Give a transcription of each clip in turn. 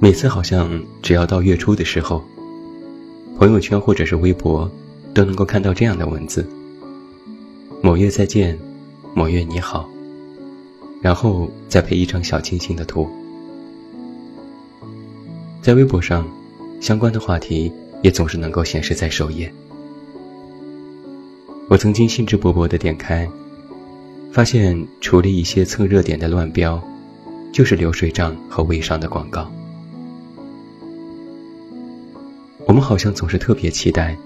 每次好像只要到月初的时候，朋友圈或者是微博，都能够看到这样的文字：“某月再见，某月你好。”然后再配一张小清新的图。在微博上，相关的话题也总是能够显示在首页。我曾经兴致勃勃地点开，发现除了一些蹭热点的乱标，就是流水账和微商的广告。们好像总是特别期待，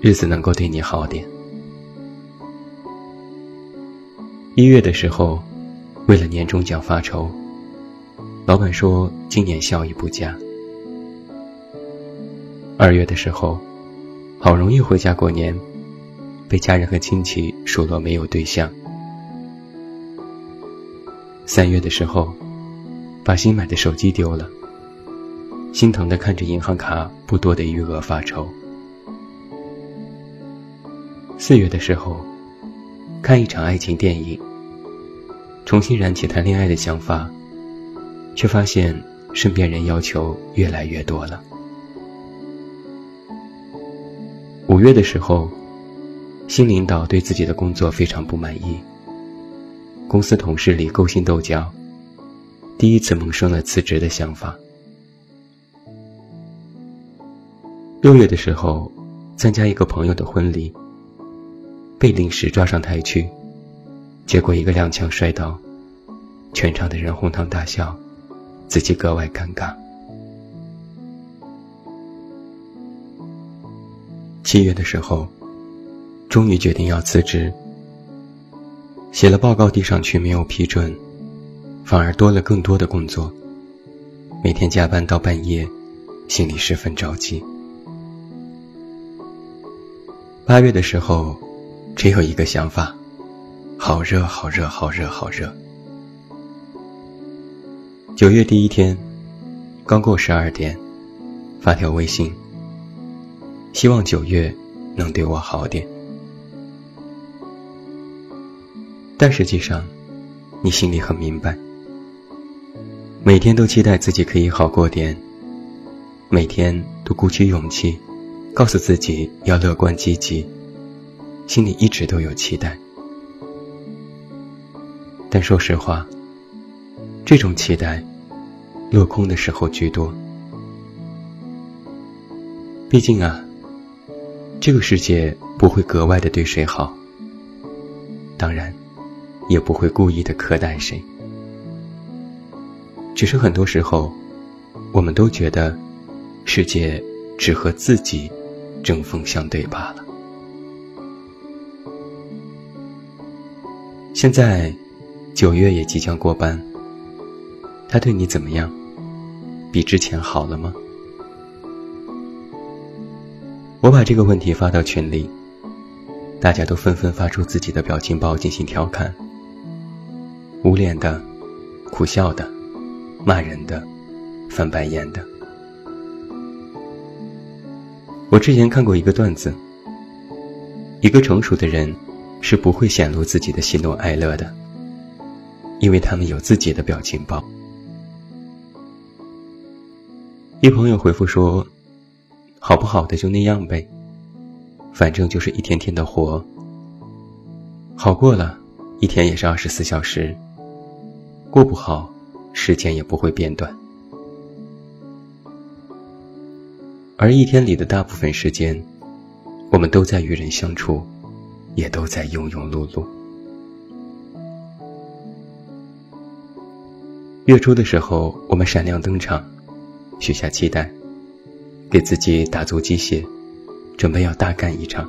日子能够对你好点。一月的时候，为了年终奖发愁，老板说今年效益不佳。二月的时候，好容易回家过年，被家人和亲戚数落没有对象。三月的时候，把新买的手机丢了。心疼的看着银行卡不多的余额发愁。四月的时候，看一场爱情电影，重新燃起谈恋爱的想法，却发现身边人要求越来越多了。五月的时候，新领导对自己的工作非常不满意，公司同事里勾心斗角，第一次萌生了辞职的想法。六月的时候，参加一个朋友的婚礼，被临时抓上台去，结果一个踉跄摔倒，全场的人哄堂大笑，自己格外尴尬。七月的时候，终于决定要辞职，写了报告递上去没有批准，反而多了更多的工作，每天加班到半夜，心里十分着急。八月的时候，只有一个想法：好热，好热，好热，好热。九月第一天，刚过十二点，发条微信，希望九月能对我好点。但实际上，你心里很明白，每天都期待自己可以好过点，每天都鼓起勇气。告诉自己要乐观积极，心里一直都有期待。但说实话，这种期待落空的时候居多。毕竟啊，这个世界不会格外的对谁好，当然，也不会故意的苛待谁。只是很多时候，我们都觉得世界只和自己。针锋相对罢了。现在，九月也即将过半。他对你怎么样？比之前好了吗？我把这个问题发到群里，大家都纷纷发出自己的表情包进行调侃：无脸的、苦笑的、骂人的、翻白眼的。我之前看过一个段子，一个成熟的人是不会显露自己的喜怒哀乐的，因为他们有自己的表情包。一朋友回复说：“好不好的就那样呗，反正就是一天天的活。好过了，一天也是二十四小时；过不好，时间也不会变短。”而一天里的大部分时间，我们都在与人相处，也都在庸庸碌碌。月初的时候，我们闪亮登场，许下期待，给自己打足鸡血，准备要大干一场，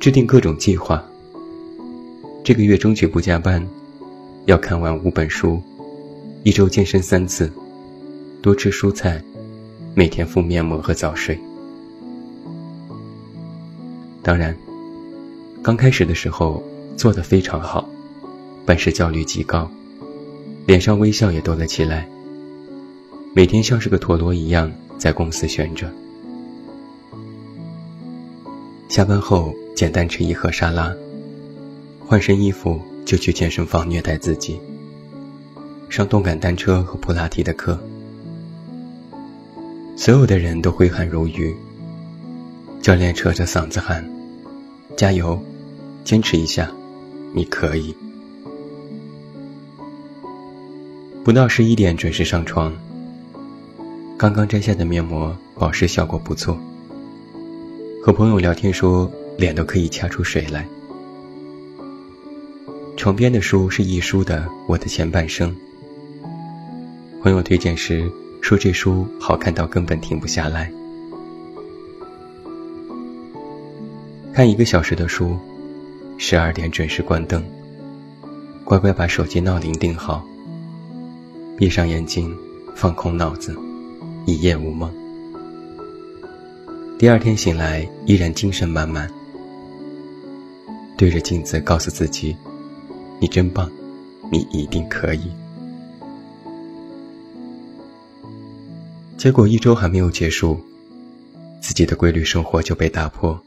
制定各种计划。这个月争取不加班，要看完五本书，一周健身三次，多吃蔬菜。每天敷面膜和早睡。当然，刚开始的时候做得非常好，办事效率极高，脸上微笑也多了起来。每天像是个陀螺一样在公司旋着。下班后简单吃一盒沙拉，换身衣服就去健身房虐待自己，上动感单车和普拉提的课。所有的人都挥汗如雨。教练扯着嗓子喊：“加油，坚持一下，你可以。”不到十一点准时上床。刚刚摘下的面膜保湿效果不错。和朋友聊天说脸都可以掐出水来。床边的书是一书的《我的前半生》。朋友推荐时说这书好看到根本停不下来。看一个小时的书，十二点准时关灯，乖乖把手机闹铃定好，闭上眼睛，放空脑子，一夜无梦。第二天醒来依然精神满满，对着镜子告诉自己：“你真棒，你一定可以。”结果一周还没有结束，自己的规律生活就被打破。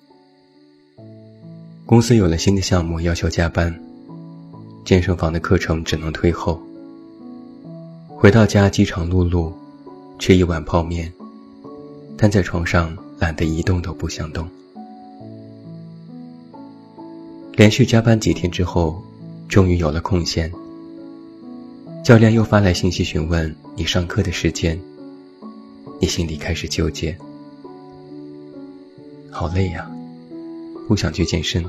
公司有了新的项目，要求加班，健身房的课程只能推后。回到家饥肠辘辘，吃一碗泡面，瘫在床上懒得一动都不想动。连续加班几天之后，终于有了空闲。教练又发来信息询问你上课的时间，你心里开始纠结，好累呀。不想去健身，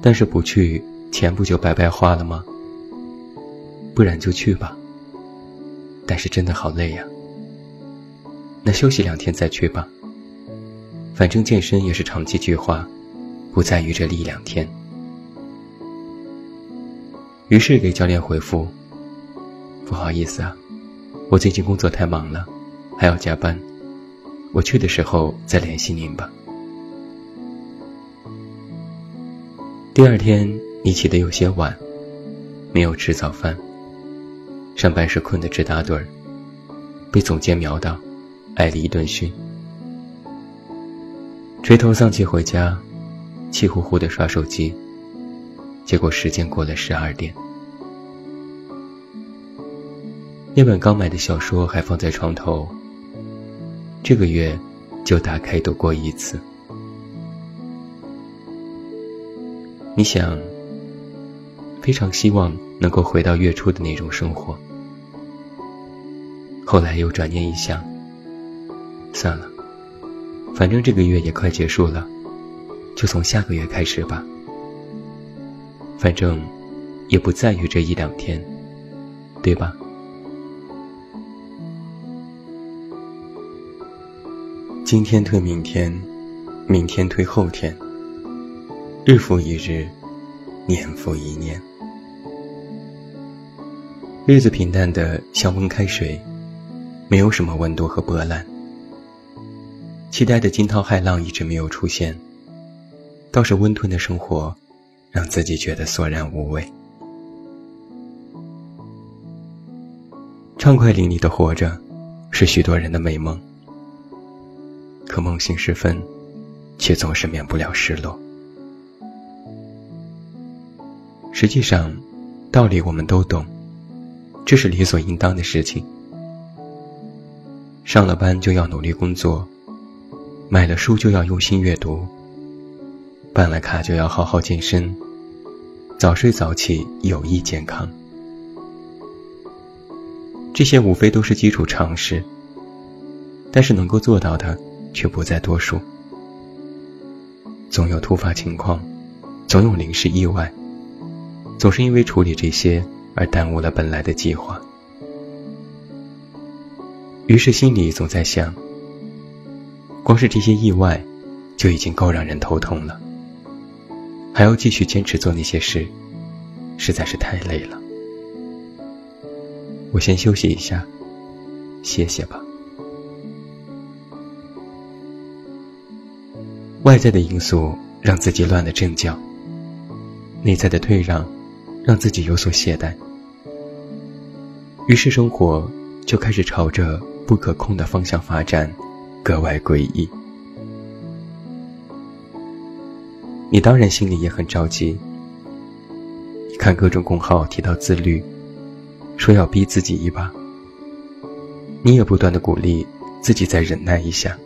但是不去，钱不就白白花了吗？不然就去吧。但是真的好累呀。那休息两天再去吧。反正健身也是长期计划，不在于这一两天。于是给教练回复：“不好意思啊，我最近工作太忙了，还要加班。我去的时候再联系您吧。”第二天，你起得有些晚，没有吃早饭。上班时困得直打盹儿，被总监瞄到，挨了一顿训。垂头丧气回家，气呼呼地刷手机。结果时间过了十二点，那本刚买的小说还放在床头。这个月，就打开读过一次。你想，非常希望能够回到月初的那种生活。后来又转念一想，算了，反正这个月也快结束了，就从下个月开始吧。反正也不在于这一两天，对吧？今天推明天，明天推后天。日复一日，年复一年，日子平淡的像温开水，没有什么温度和波澜。期待的惊涛骇浪一直没有出现，倒是温吞的生活，让自己觉得索然无味。畅快淋漓的活着，是许多人的美梦，可梦醒时分，却总是免不了失落。实际上，道理我们都懂，这是理所应当的事情。上了班就要努力工作，买了书就要用心阅读，办了卡就要好好健身，早睡早起有益健康。这些无非都是基础常识，但是能够做到的却不在多数。总有突发情况，总有临时意外。总是因为处理这些而耽误了本来的计划，于是心里总在想：光是这些意外，就已经够让人头痛了，还要继续坚持做那些事，实在是太累了。我先休息一下，歇歇吧。外在的因素让自己乱了阵脚，内在的退让让自己有所懈怠，于是生活就开始朝着不可控的方向发展，格外诡异。你当然心里也很着急，看各种公号提到自律，说要逼自己一把，你也不断的鼓励自己再忍耐一下。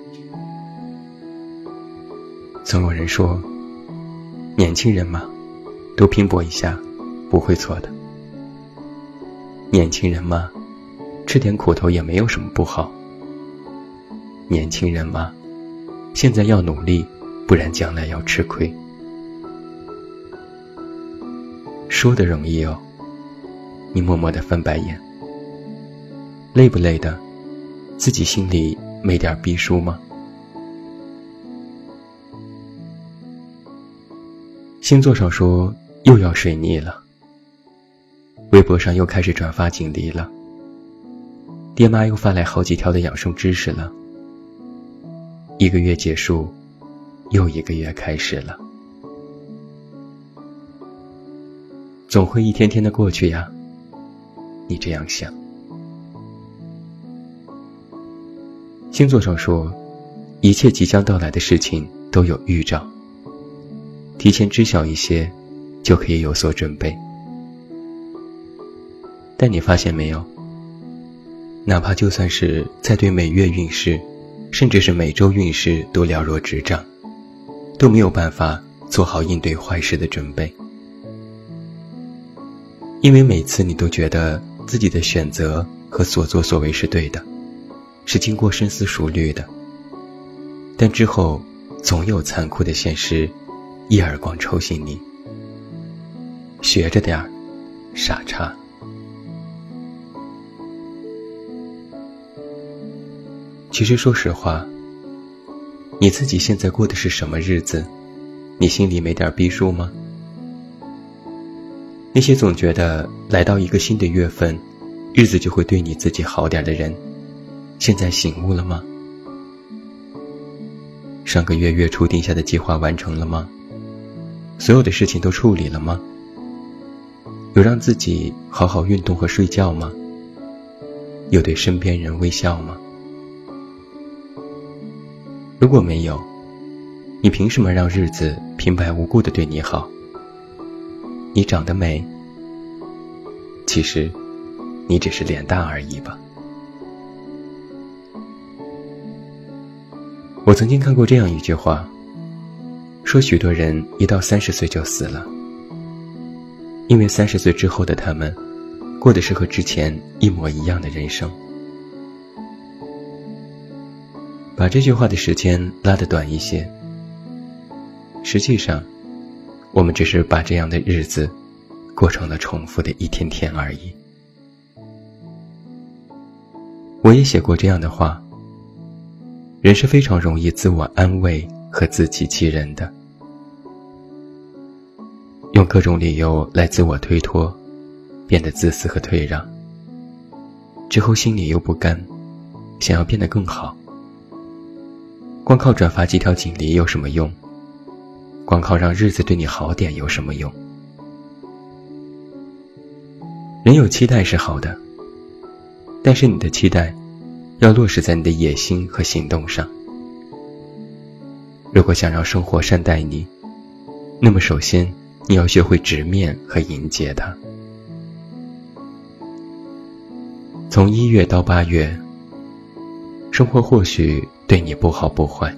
总有人说，年轻人嘛，多拼搏一下，不会错的。年轻人嘛，吃点苦头也没有什么不好。年轻人嘛，现在要努力，不然将来要吃亏。说的容易哦，你默默的翻白眼，累不累的？自己心里没点逼数吗？星座上说又要水逆了，微博上又开始转发锦鲤了，爹妈又发来好几条的养生知识了。一个月结束，又一个月开始了，总会一天天的过去呀。你这样想。星座上说，一切即将到来的事情都有预兆。提前知晓一些，就可以有所准备。但你发现没有？哪怕就算是在对每月运势，甚至是每周运势都了若指掌，都没有办法做好应对坏事的准备。因为每次你都觉得自己的选择和所作所为是对的，是经过深思熟虑的。但之后，总有残酷的现实。一耳光抽醒你，学着点儿，傻叉。其实说实话，你自己现在过的是什么日子？你心里没点逼数吗？那些总觉得来到一个新的月份，日子就会对你自己好点的人，现在醒悟了吗？上个月月初定下的计划完成了吗？所有的事情都处理了吗？有让自己好好运动和睡觉吗？有对身边人微笑吗？如果没有，你凭什么让日子平白无故的对你好？你长得美，其实你只是脸大而已吧。我曾经看过这样一句话。说许多人一到三十岁就死了，因为三十岁之后的他们，过的是和之前一模一样的人生。把这句话的时间拉得短一些，实际上，我们只是把这样的日子，过成了重复的一天天而已。我也写过这样的话：人是非常容易自我安慰和自欺欺人的。用各种理由来自我推脱，变得自私和退让。之后心里又不甘，想要变得更好。光靠转发几条锦鲤有什么用？光靠让日子对你好点有什么用？人有期待是好的，但是你的期待要落实在你的野心和行动上。如果想让生活善待你，那么首先。你要学会直面和迎接它。从一月到八月，生活或许对你不好不坏。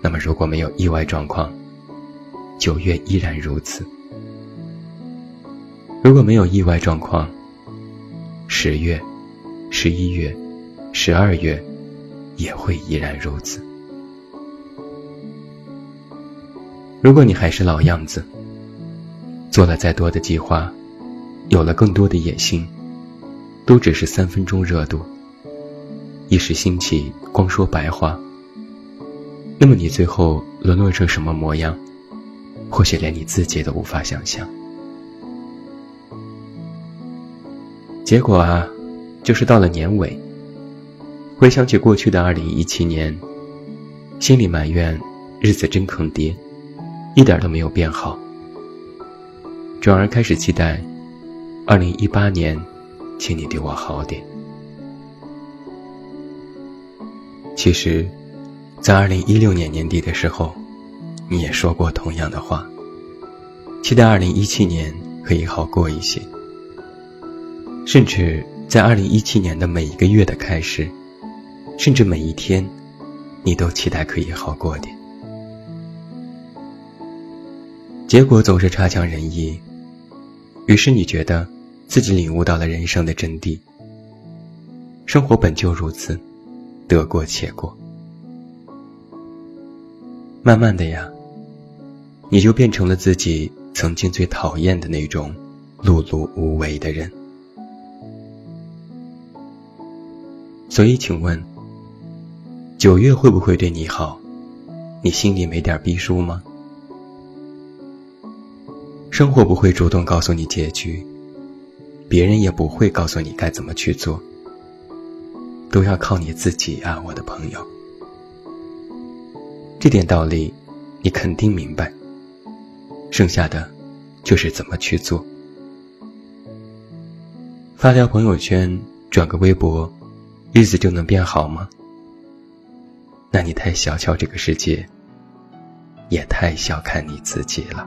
那么如果没有意外状况，九月依然如此。如果没有意外状况，十月、十一月、十二月也会依然如此。如果你还是老样子，做了再多的计划，有了更多的野心，都只是三分钟热度，一时兴起，光说白话。那么你最后沦落成什么模样，或许连你自己都无法想象。结果啊，就是到了年尾，回想起过去的二零一七年，心里埋怨日子真坑爹，一点都没有变好，转而开始期待二零一八年，请你对我好点。其实，在二零一六年年底的时候，你也说过同样的话，期待二零一七年可以好过一些，甚至在二零一七年的每一个月的开始，甚至每一天，你都期待可以好过点。结果总是差强人意，于是你觉得自己领悟到了人生的真谛，生活本就如此。得过且过，慢慢的呀，你就变成了自己曾经最讨厌的那种碌碌无为的人。所以，请问，九月会不会对你好？你心里没点逼数吗？生活不会主动告诉你结局，别人也不会告诉你该怎么去做。都要靠你自己啊，我的朋友。这点道理，你肯定明白。剩下的，就是怎么去做。发条朋友圈，转个微博，日子就能变好吗？那你太小瞧这个世界，也太小看你自己了。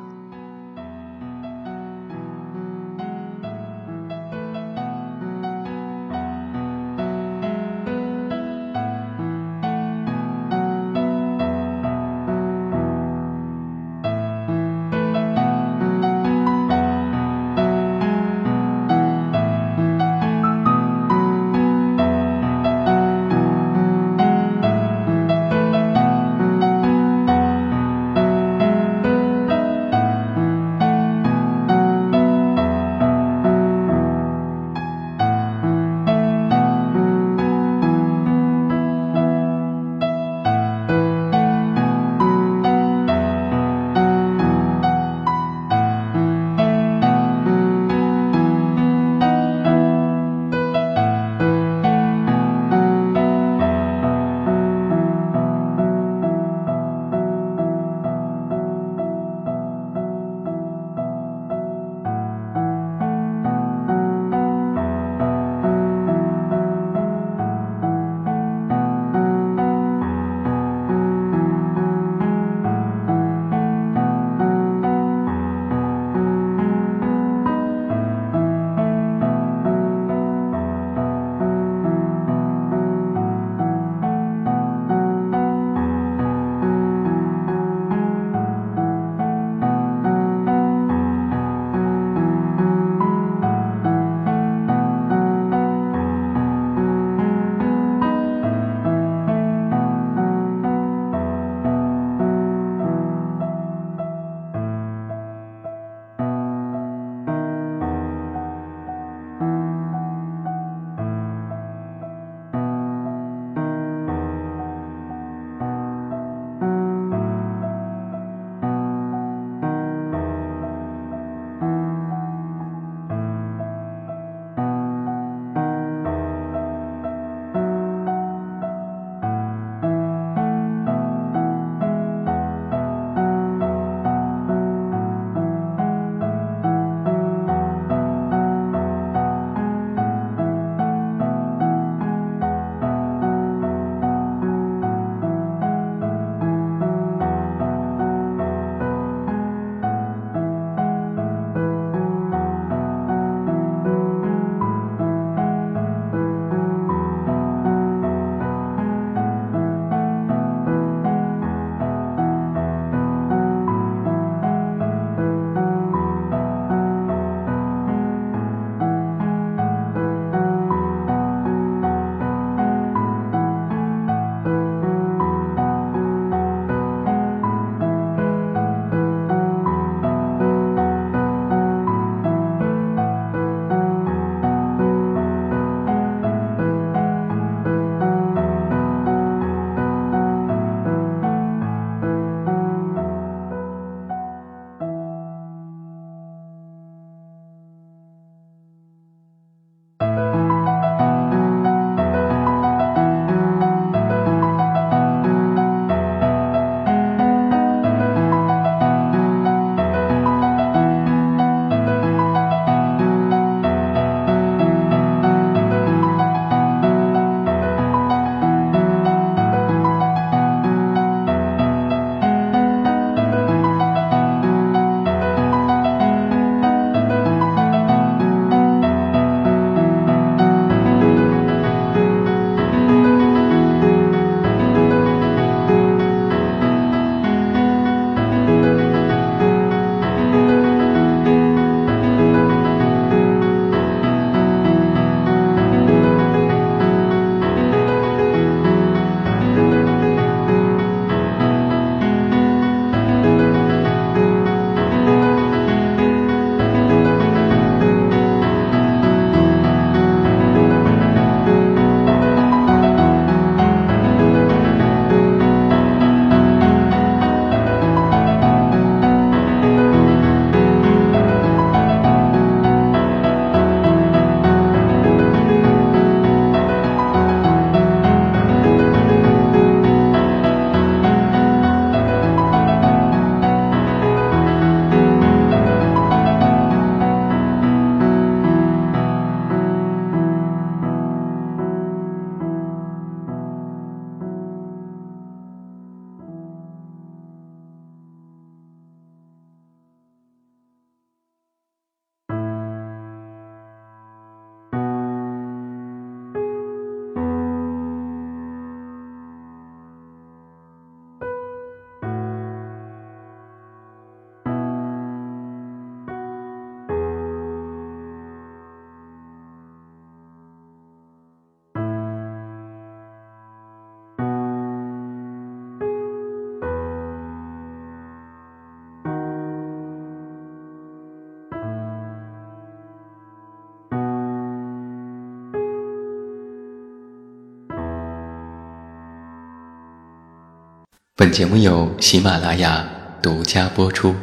本节目由喜马拉雅独家播出。